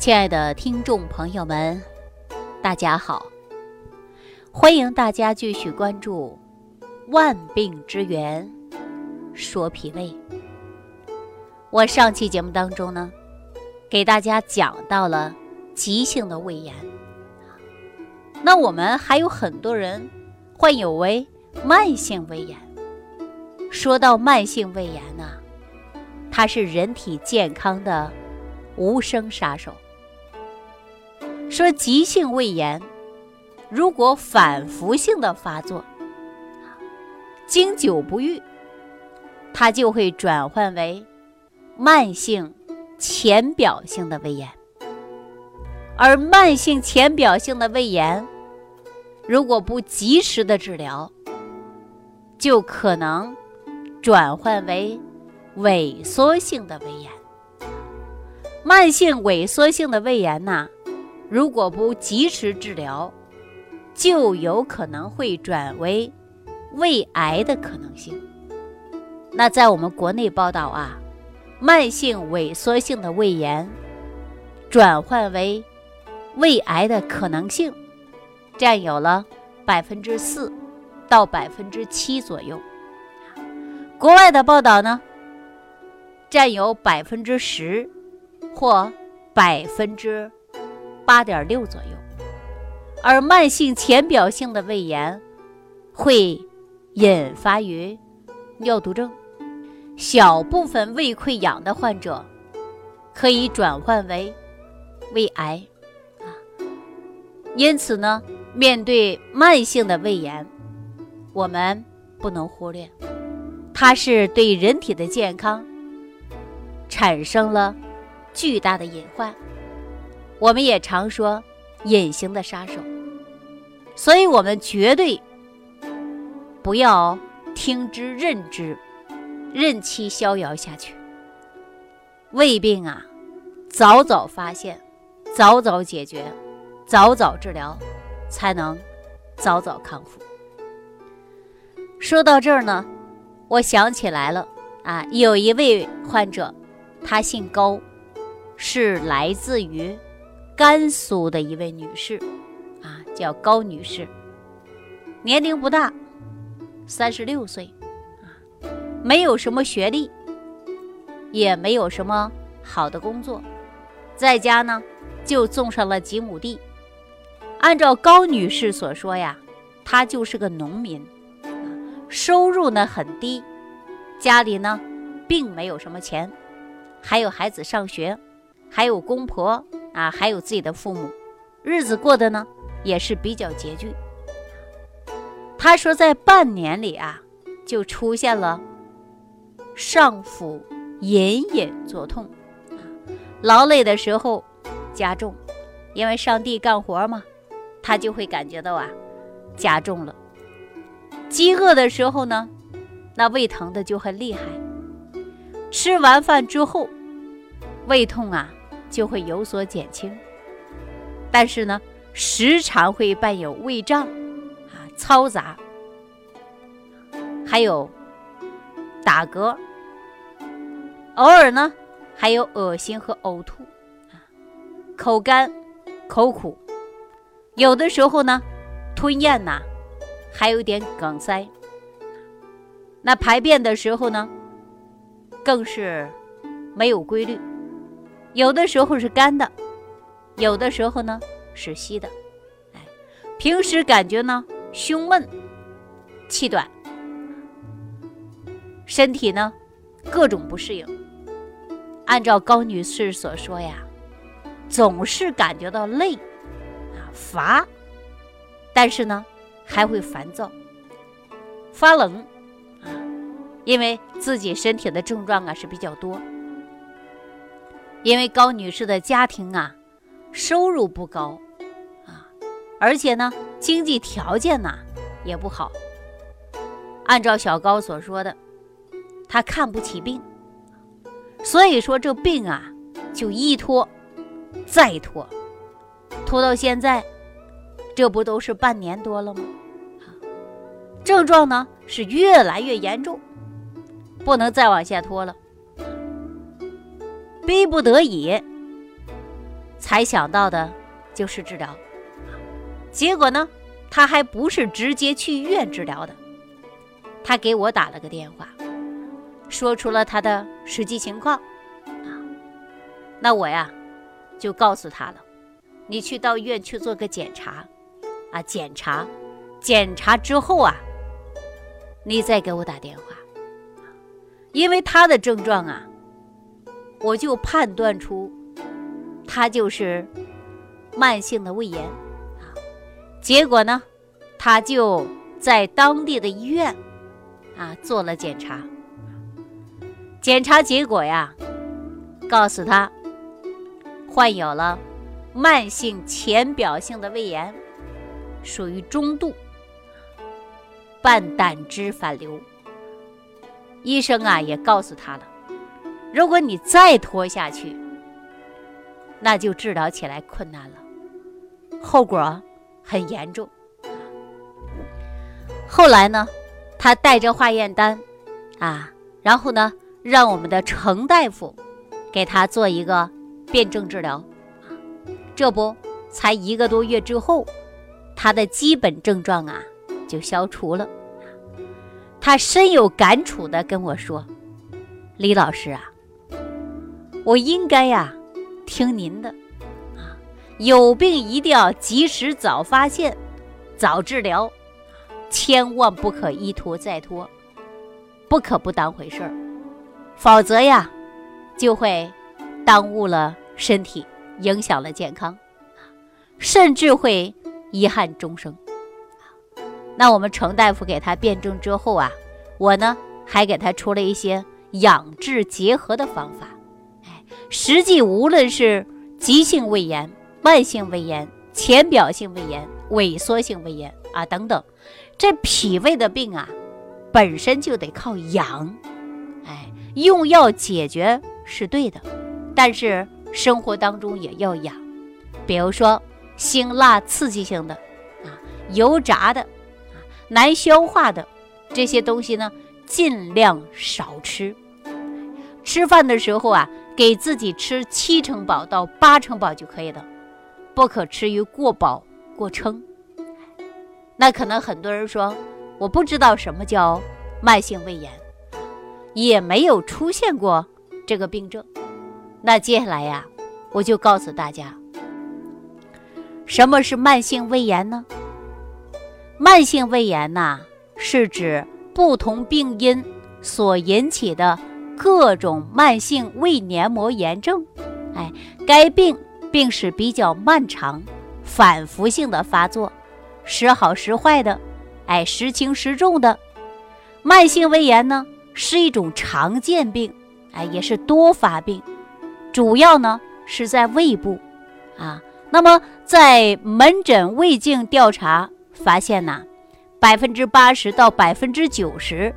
亲爱的听众朋友们，大家好！欢迎大家继续关注《万病之源说脾胃》。我上期节目当中呢，给大家讲到了急性的胃炎。那我们还有很多人患有为慢性胃炎。说到慢性胃炎呢，它是人体健康的无声杀手。说急性胃炎，如果反复性的发作，经久不愈，它就会转换为慢性浅表性的胃炎。而慢性浅表性的胃炎，如果不及时的治疗，就可能转换为萎缩性的胃炎。慢性萎缩性的胃炎呐。如果不及时治疗，就有可能会转为胃癌的可能性。那在我们国内报道啊，慢性萎缩性的胃炎转换为胃癌的可能性占有了百分之四到百分之七左右。国外的报道呢，占有百分之十或百分之。八点六左右，而慢性浅表性的胃炎会引发于尿毒症，小部分胃溃疡的患者可以转换为胃癌啊。因此呢，面对慢性的胃炎，我们不能忽略，它是对人体的健康产生了巨大的隐患。我们也常说隐形的杀手，所以我们绝对不要听之任之，任其逍遥下去。胃病啊，早早发现，早早解决，早早治疗，才能早早康复。说到这儿呢，我想起来了啊，有一位患者，他姓高，是来自于。甘肃的一位女士，啊，叫高女士，年龄不大，三十六岁，啊，没有什么学历，也没有什么好的工作，在家呢就种上了几亩地。按照高女士所说呀，她就是个农民，收入呢很低，家里呢并没有什么钱，还有孩子上学，还有公婆。啊，还有自己的父母，日子过得呢也是比较拮据。他说，在半年里啊，就出现了上腹隐隐作痛，劳累的时候加重，因为上地干活嘛，他就会感觉到啊加重了。饥饿的时候呢，那胃疼的就很厉害。吃完饭之后，胃痛啊。就会有所减轻，但是呢，时常会伴有胃胀、啊嘈杂，还有打嗝，偶尔呢还有恶心和呕吐，啊，口干、口苦，有的时候呢吞咽呐还有点梗塞，那排便的时候呢更是没有规律。有的时候是干的，有的时候呢是稀的，哎，平时感觉呢胸闷、气短，身体呢各种不适应。按照高女士所说呀，总是感觉到累啊乏，但是呢还会烦躁、发冷啊，因为自己身体的症状啊是比较多。因为高女士的家庭啊，收入不高，啊，而且呢，经济条件呢也不好。按照小高所说的，她看不起病，所以说这病啊就一拖再拖，拖到现在，这不都是半年多了吗？症状呢是越来越严重，不能再往下拖了。逼不得已，才想到的就是治疗。结果呢，他还不是直接去医院治疗的，他给我打了个电话，说出了他的实际情况。啊，那我呀，就告诉他了，你去到医院去做个检查，啊，检查，检查之后啊，你再给我打电话，因为他的症状啊，我就判断出他就是慢性的胃炎。啊结果呢，他就在当地的医院啊做了检查。检查结果呀，告诉他患有了慢性浅表性的胃炎，属于中度，半胆汁反流。医生啊也告诉他了，如果你再拖下去，那就治疗起来困难了，后果。很严重。后来呢，他带着化验单，啊，然后呢，让我们的程大夫给他做一个辩证治疗。这不，才一个多月之后，他的基本症状啊就消除了。他深有感触的跟我说：“李老师啊，我应该呀听您的。”啊有病一定要及时早发现，早治疗，千万不可一拖再拖，不可不当回事儿，否则呀，就会耽误了身体，影响了健康，甚至会遗憾终生。那我们程大夫给他辩证之后啊，我呢还给他出了一些养治结合的方法。实际无论是急性胃炎，慢性胃炎、浅表性胃炎、萎缩性胃炎啊等等，这脾胃的病啊，本身就得靠养，哎，用药解决是对的，但是生活当中也要养，比如说辛辣刺激性的啊、油炸的、啊难消化的这些东西呢，尽量少吃。吃饭的时候啊，给自己吃七成饱到八成饱就可以了。不可吃于过饱过撑。那可能很多人说，我不知道什么叫慢性胃炎，也没有出现过这个病症。那接下来呀，我就告诉大家，什么是慢性胃炎呢？慢性胃炎呐，是指不同病因所引起的各种慢性胃黏膜炎症。哎，该病。病史比较漫长，反复性的发作，时好时坏的，哎，时轻时重的。慢性胃炎呢是一种常见病，哎，也是多发病，主要呢是在胃部，啊，那么在门诊胃镜调查发现呢，百分之八十到百分之九十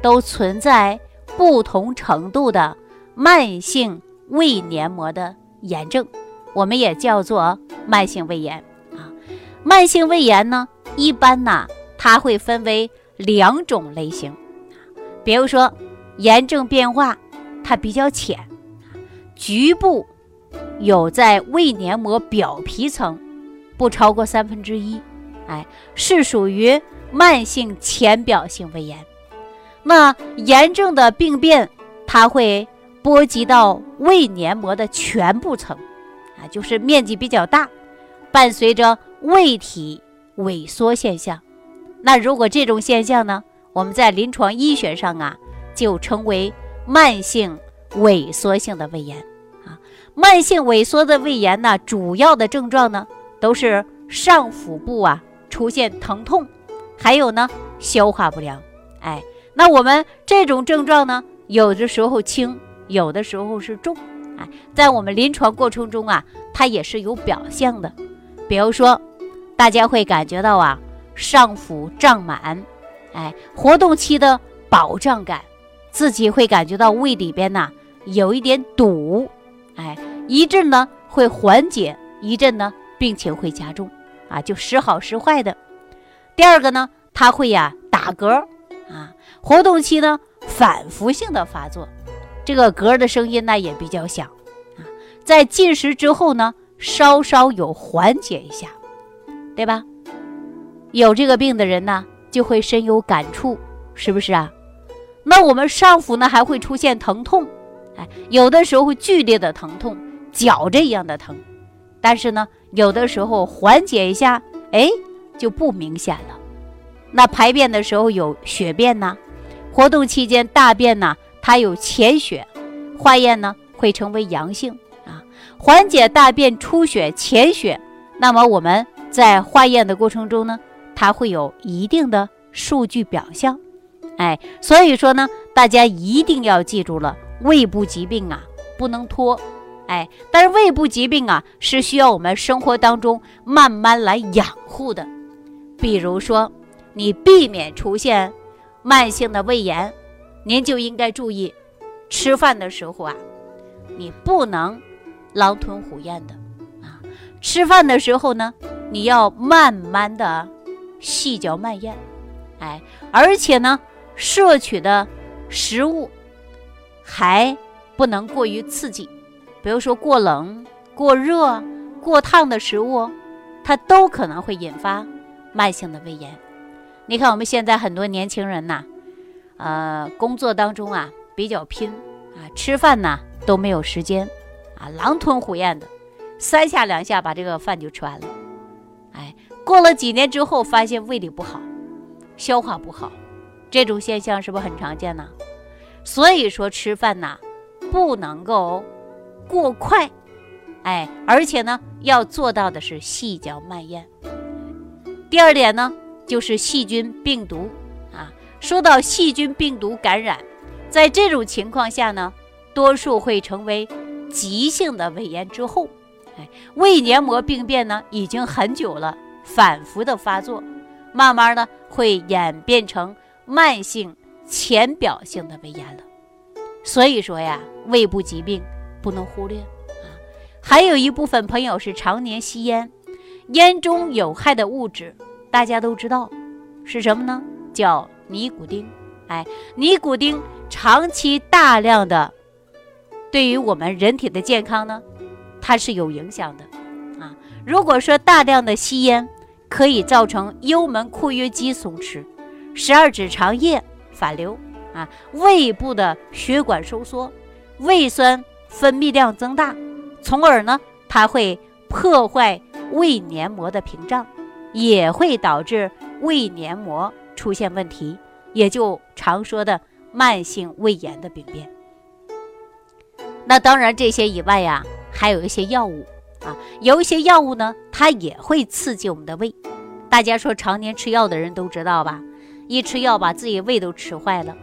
都存在不同程度的慢性胃黏膜的炎症。我们也叫做慢性胃炎啊。慢性胃炎呢，一般呢，它会分为两种类型，比如说炎症变化它比较浅，局部有在胃黏膜表皮层不超过三分之一，哎，是属于慢性浅表性胃炎。那炎症的病变，它会波及到胃黏膜的全部层。啊就是面积比较大，伴随着胃体萎缩现象。那如果这种现象呢，我们在临床医学上啊，就称为慢性萎缩性的胃炎啊。慢性萎缩的胃炎呢，主要的症状呢，都是上腹部啊出现疼痛，还有呢消化不良。哎，那我们这种症状呢，有的时候轻，有的时候是重。哎，在我们临床过程中啊，它也是有表象的，比如说，大家会感觉到啊，上腹胀满，哎，活动期的饱胀感，自己会感觉到胃里边呐有一点堵，哎，一阵呢会缓解，一阵呢病情会加重，啊，就时好时坏的。第二个呢，它会呀打嗝，活动期呢反复性的发作。这个嗝的声音呢也比较响，啊，在进食之后呢，稍稍有缓解一下，对吧？有这个病的人呢，就会深有感触，是不是啊？那我们上腹呢，还会出现疼痛，哎，有的时候会剧烈的疼痛，绞着一样的疼，但是呢，有的时候缓解一下，哎，就不明显了。那排便的时候有血便呢，活动期间大便呢，它有潜血，化验呢会成为阳性啊。缓解大便出血、潜血，那么我们在化验的过程中呢，它会有一定的数据表象，哎，所以说呢，大家一定要记住了，胃部疾病啊不能拖，哎，但是胃部疾病啊是需要我们生活当中慢慢来养护的，比如说。你避免出现慢性的胃炎，您就应该注意，吃饭的时候啊，你不能狼吞虎咽的啊。吃饭的时候呢，你要慢慢的细嚼慢咽，哎，而且呢，摄取的食物还不能过于刺激，比如说过冷、过热、过烫的食物，它都可能会引发慢性的胃炎。你看，我们现在很多年轻人呐，呃，工作当中啊比较拼啊，吃饭呢都没有时间啊，狼吞虎咽的，三下两下把这个饭就吃完了。哎，过了几年之后，发现胃里不好，消化不好，这种现象是不是很常见呢？所以说吃饭呐不能够过快，哎，而且呢要做到的是细嚼慢咽。第二点呢。就是细菌病毒啊，说到细菌病毒感染，在这种情况下呢，多数会成为急性的胃炎之后，哎，胃黏膜病变呢已经很久了，反复的发作，慢慢呢会演变成慢性浅表性的胃炎了。所以说呀，胃部疾病不能忽略啊。还有一部分朋友是常年吸烟，烟中有害的物质。大家都知道是什么呢？叫尼古丁。哎，尼古丁长期大量的对于我们人体的健康呢，它是有影响的啊。如果说大量的吸烟，可以造成幽门括约肌松弛、十二指肠液反流啊，胃部的血管收缩，胃酸分泌量增大，从而呢，它会破坏胃黏膜的屏障。也会导致胃黏膜出现问题，也就常说的慢性胃炎的病变。那当然，这些以外呀，还有一些药物啊，有一些药物呢，它也会刺激我们的胃。大家说，常年吃药的人都知道吧？一吃药把自己胃都吃坏了。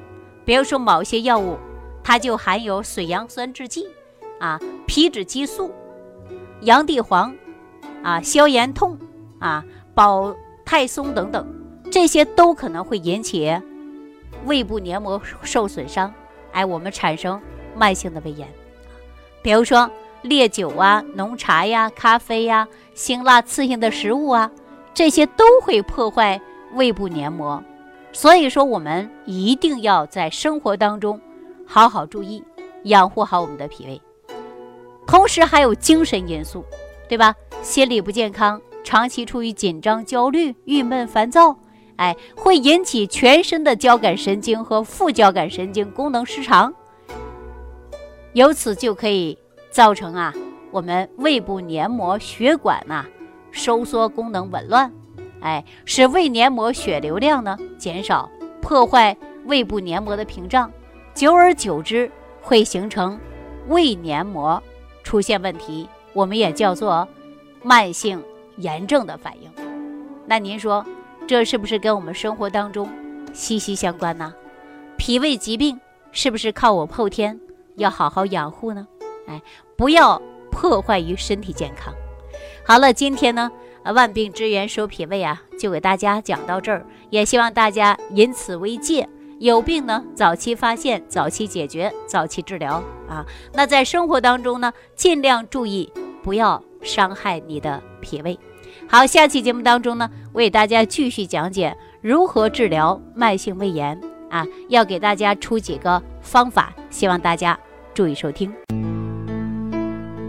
比如说某些药物，它就含有水杨酸制剂啊、皮质激素、洋地黄啊、消炎痛啊。保泰松等等，这些都可能会引起胃部黏膜受损伤，哎，我们产生慢性的胃炎。比如说烈酒啊、浓茶呀、咖啡呀、辛辣刺激的食物啊，这些都会破坏胃部黏膜。所以说，我们一定要在生活当中好好注意，养护好我们的脾胃。同时还有精神因素，对吧？心理不健康。长期处于紧张、焦虑、郁闷、烦躁，哎，会引起全身的交感神经和副交感神经功能失常，由此就可以造成啊，我们胃部黏膜血管呐收缩功能紊乱，哎，使胃黏膜血流量呢减少，破坏胃部黏膜的屏障，久而久之会形成胃黏膜出现问题，我们也叫做慢性。炎症的反应，那您说这是不是跟我们生活当中息息相关呢？脾胃疾病是不是靠我们后天要好好养护呢？哎，不要破坏于身体健康。好了，今天呢，万病之源说脾胃啊，就给大家讲到这儿，也希望大家引此为戒，有病呢早期发现、早期解决、早期治疗啊。那在生活当中呢，尽量注意不要伤害你的脾胃。好，下期节目当中呢，为大家继续讲解如何治疗慢性胃炎啊，要给大家出几个方法，希望大家注意收听。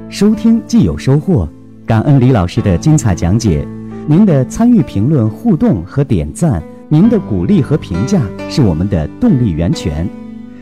收听既有收获，感恩李老师的精彩讲解。您的参与、评论、互动和点赞，您的鼓励和评价是我们的动力源泉。